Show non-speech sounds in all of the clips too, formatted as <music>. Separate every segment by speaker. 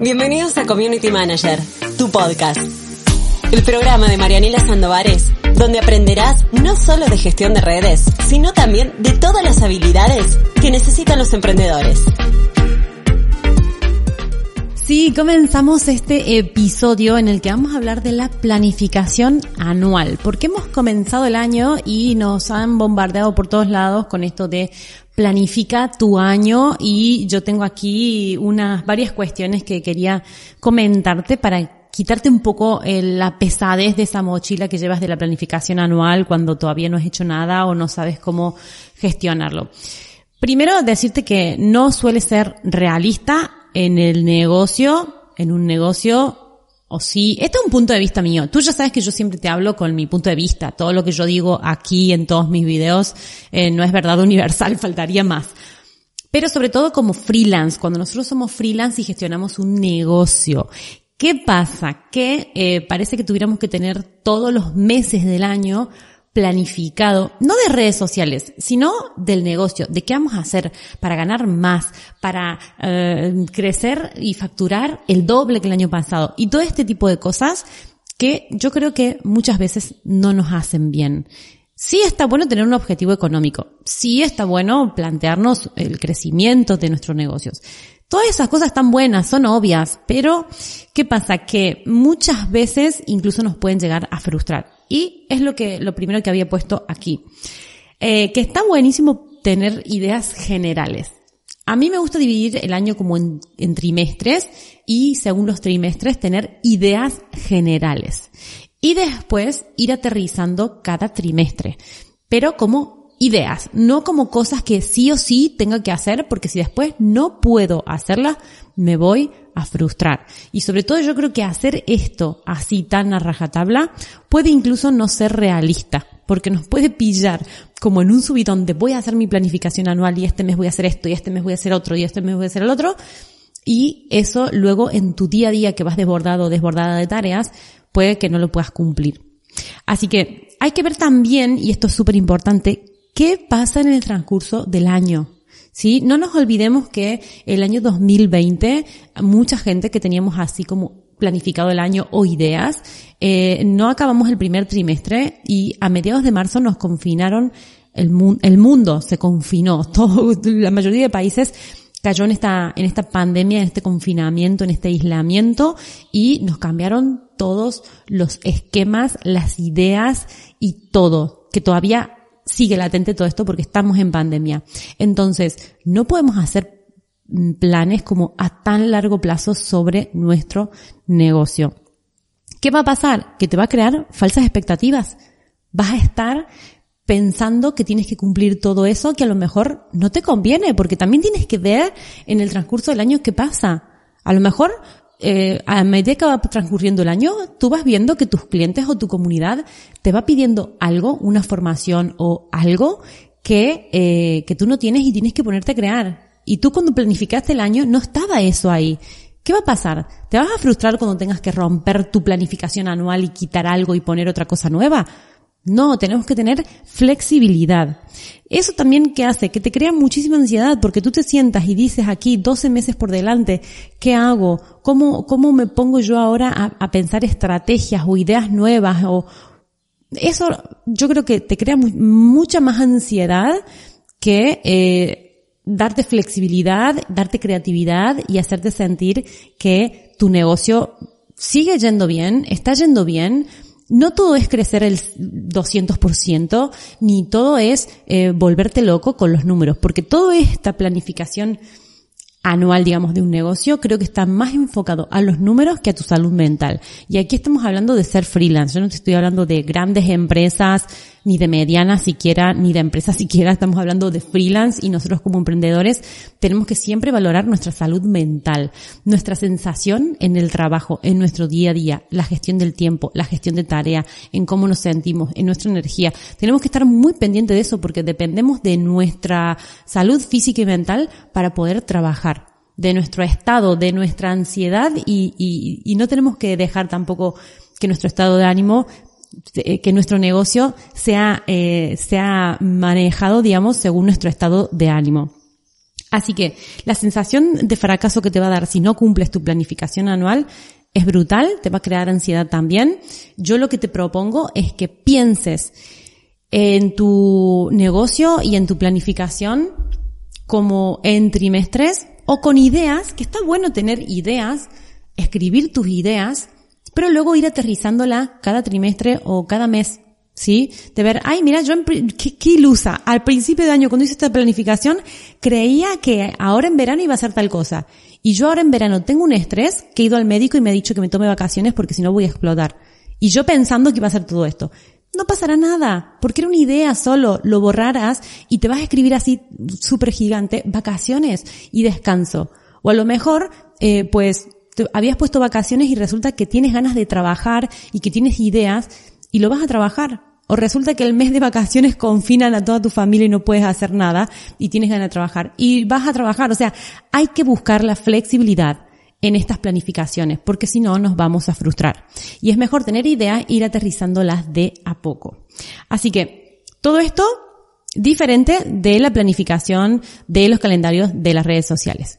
Speaker 1: Bienvenidos a Community Manager, tu podcast. El programa de Marianela Sandovares, donde aprenderás no solo de gestión de redes, sino también de todas las habilidades que necesitan los emprendedores.
Speaker 2: Sí, comenzamos este episodio en el que vamos a hablar de la planificación anual, porque hemos comenzado el año y nos han bombardeado por todos lados con esto de planifica tu año y yo tengo aquí unas varias cuestiones que quería comentarte para quitarte un poco eh, la pesadez de esa mochila que llevas de la planificación anual cuando todavía no has hecho nada o no sabes cómo gestionarlo. Primero decirte que no suele ser realista en el negocio, en un negocio, o sí, este es un punto de vista mío. Tú ya sabes que yo siempre te hablo con mi punto de vista. Todo lo que yo digo aquí en todos mis videos eh, no es verdad <laughs> universal, faltaría más. Pero sobre todo como freelance, cuando nosotros somos freelance y gestionamos un negocio. ¿Qué pasa? Que eh, parece que tuviéramos que tener todos los meses del año planificado, no de redes sociales, sino del negocio, de qué vamos a hacer para ganar más, para eh, crecer y facturar el doble que el año pasado. Y todo este tipo de cosas que yo creo que muchas veces no nos hacen bien. Sí está bueno tener un objetivo económico, sí está bueno plantearnos el crecimiento de nuestros negocios. Todas esas cosas están buenas, son obvias, pero ¿qué pasa? Que muchas veces incluso nos pueden llegar a frustrar. Y es lo que, lo primero que había puesto aquí. Eh, que está buenísimo tener ideas generales. A mí me gusta dividir el año como en, en, trimestres y según los trimestres tener ideas generales. Y después ir aterrizando cada trimestre, pero como ideas, no como cosas que sí o sí tenga que hacer porque si después no puedo hacerlas, me voy a frustrar. Y sobre todo yo creo que hacer esto así tan a rajatabla puede incluso no ser realista, porque nos puede pillar como en un subidón de voy a hacer mi planificación anual y este mes voy a hacer esto y este mes voy a hacer otro y este mes voy a hacer el otro. Y eso luego en tu día a día que vas desbordado o desbordada de tareas, puede que no lo puedas cumplir. Así que hay que ver también, y esto es súper importante, qué pasa en el transcurso del año. ¿sí? No nos olvidemos que el año 2020, mucha gente que teníamos así como planificado el año o ideas, eh, no acabamos el primer trimestre y a mediados de marzo nos confinaron, el, el mundo se confinó, <laughs> todo, la mayoría de países cayó en esta, en esta pandemia, en este confinamiento, en este aislamiento y nos cambiaron todos los esquemas, las ideas y todo, que todavía sigue latente todo esto porque estamos en pandemia. Entonces, no podemos hacer mm, planes como a tan largo plazo sobre nuestro negocio. ¿Qué va a pasar? Que te va a crear falsas expectativas. Vas a estar pensando que tienes que cumplir todo eso que a lo mejor no te conviene, porque también tienes que ver en el transcurso del año qué pasa. A lo mejor eh, a medida que va transcurriendo el año, tú vas viendo que tus clientes o tu comunidad te va pidiendo algo, una formación o algo que, eh, que tú no tienes y tienes que ponerte a crear. Y tú cuando planificaste el año no estaba eso ahí. ¿Qué va a pasar? ¿Te vas a frustrar cuando tengas que romper tu planificación anual y quitar algo y poner otra cosa nueva? No, tenemos que tener flexibilidad. Eso también que hace que te crea muchísima ansiedad porque tú te sientas y dices aquí 12 meses por delante, ¿qué hago? ¿Cómo, cómo me pongo yo ahora a, pensar estrategias o ideas nuevas? O eso yo creo que te crea mucha más ansiedad que eh, darte flexibilidad, darte creatividad y hacerte sentir que tu negocio sigue yendo bien, está yendo bien, no todo es crecer el 200%, ni todo es eh, volverte loco con los números, porque toda esta planificación anual, digamos, de un negocio, creo que está más enfocado a los números que a tu salud mental. Y aquí estamos hablando de ser freelance. Yo no te estoy hablando de grandes empresas, ni de medianas siquiera, ni de empresas <laughs> siquiera. Estamos hablando de freelance y nosotros como emprendedores tenemos que siempre valorar nuestra salud mental, nuestra sensación en el trabajo, en nuestro día a día, la gestión del tiempo, la gestión de tarea, en cómo nos sentimos, en nuestra energía. Tenemos que estar muy pendientes de eso porque dependemos de nuestra salud física y mental para poder trabajar de nuestro estado, de nuestra ansiedad y, y, y, no tenemos que dejar tampoco que nuestro estado de ánimo, que nuestro negocio sea, eh, sea manejado, digamos, según nuestro estado de ánimo. Así que la sensación de fracaso que te va a dar si no cumples tu planificación anual es brutal, te va a crear ansiedad también. Yo lo que te propongo es que pienses en tu negocio y en tu planificación como en trimestres o con ideas, que está bueno tener ideas, escribir tus ideas, pero luego ir aterrizándola cada trimestre o cada mes. ¿Sí? De ver, ay, mira, yo, qué, qué ilusa. Al principio de año, cuando hice esta planificación, creía que ahora en verano iba a ser tal cosa. Y yo ahora en verano tengo un estrés que he ido al médico y me ha dicho que me tome vacaciones porque si no voy a explotar. Y yo pensando que iba a ser todo esto. No pasará nada, porque era una idea solo, lo borrarás y te vas a escribir así súper gigante, vacaciones y descanso. O a lo mejor, eh, pues, habías puesto vacaciones y resulta que tienes ganas de trabajar y que tienes ideas y lo vas a trabajar. O resulta que el mes de vacaciones confinan a toda tu familia y no puedes hacer nada y tienes ganas de trabajar. Y vas a trabajar. O sea, hay que buscar la flexibilidad en estas planificaciones, porque si no nos vamos a frustrar. Y es mejor tener ideas e ir aterrizándolas de a poco. Así que todo esto diferente de la planificación de los calendarios de las redes sociales.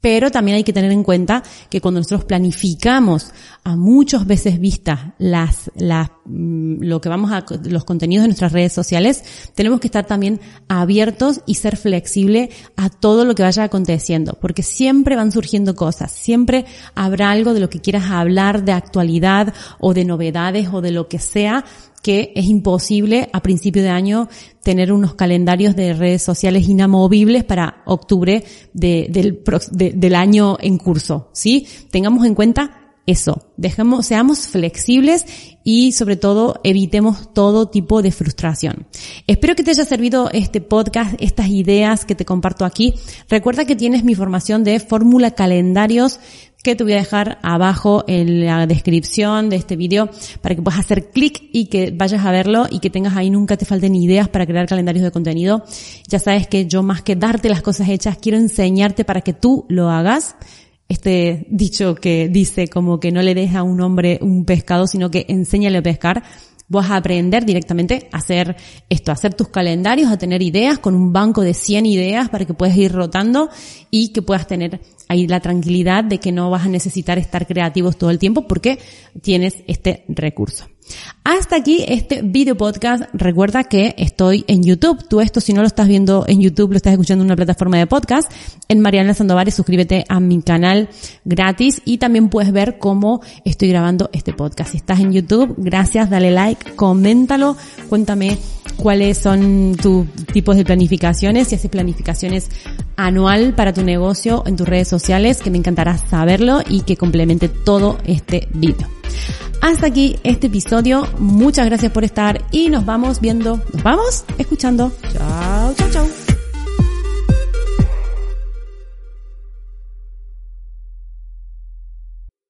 Speaker 2: Pero también hay que tener en cuenta que cuando nosotros planificamos a muchas veces vistas las, las, lo que vamos a, los contenidos de nuestras redes sociales, tenemos que estar también abiertos y ser flexible a todo lo que vaya aconteciendo, porque siempre van surgiendo cosas, siempre habrá algo de lo que quieras hablar de actualidad o de novedades o de lo que sea que es imposible a principio de año tener unos calendarios de redes sociales inamovibles para octubre del, del año en curso, ¿sí? Tengamos en cuenta eso, dejemos, seamos flexibles y sobre todo evitemos todo tipo de frustración. Espero que te haya servido este podcast, estas ideas que te comparto aquí. Recuerda que tienes mi formación de fórmula calendarios que te voy a dejar abajo en la descripción de este video para que puedas hacer clic y que vayas a verlo y que tengas ahí nunca te falten ideas para crear calendarios de contenido. Ya sabes que yo más que darte las cosas hechas, quiero enseñarte para que tú lo hagas. Este dicho que dice como que no le des a un hombre un pescado, sino que enséñale a pescar vas a aprender directamente a hacer esto, a hacer tus calendarios, a tener ideas con un banco de 100 ideas para que puedas ir rotando y que puedas tener ahí la tranquilidad de que no vas a necesitar estar creativos todo el tiempo porque tienes este recurso. Hasta aquí este video podcast. Recuerda que estoy en YouTube. Tú esto, si no lo estás viendo en YouTube, lo estás escuchando en una plataforma de podcast. En Mariana Sandovares, suscríbete a mi canal gratis y también puedes ver cómo estoy grabando este podcast. Si estás en YouTube, gracias, dale like, coméntalo, cuéntame cuáles son tus tipos de planificaciones, si haces planificaciones anual para tu negocio en tus redes sociales, que me encantará saberlo y que complemente todo este video. Hasta aquí este episodio. Muchas gracias por estar y nos vamos viendo, nos vamos escuchando. Chao, chao, chao.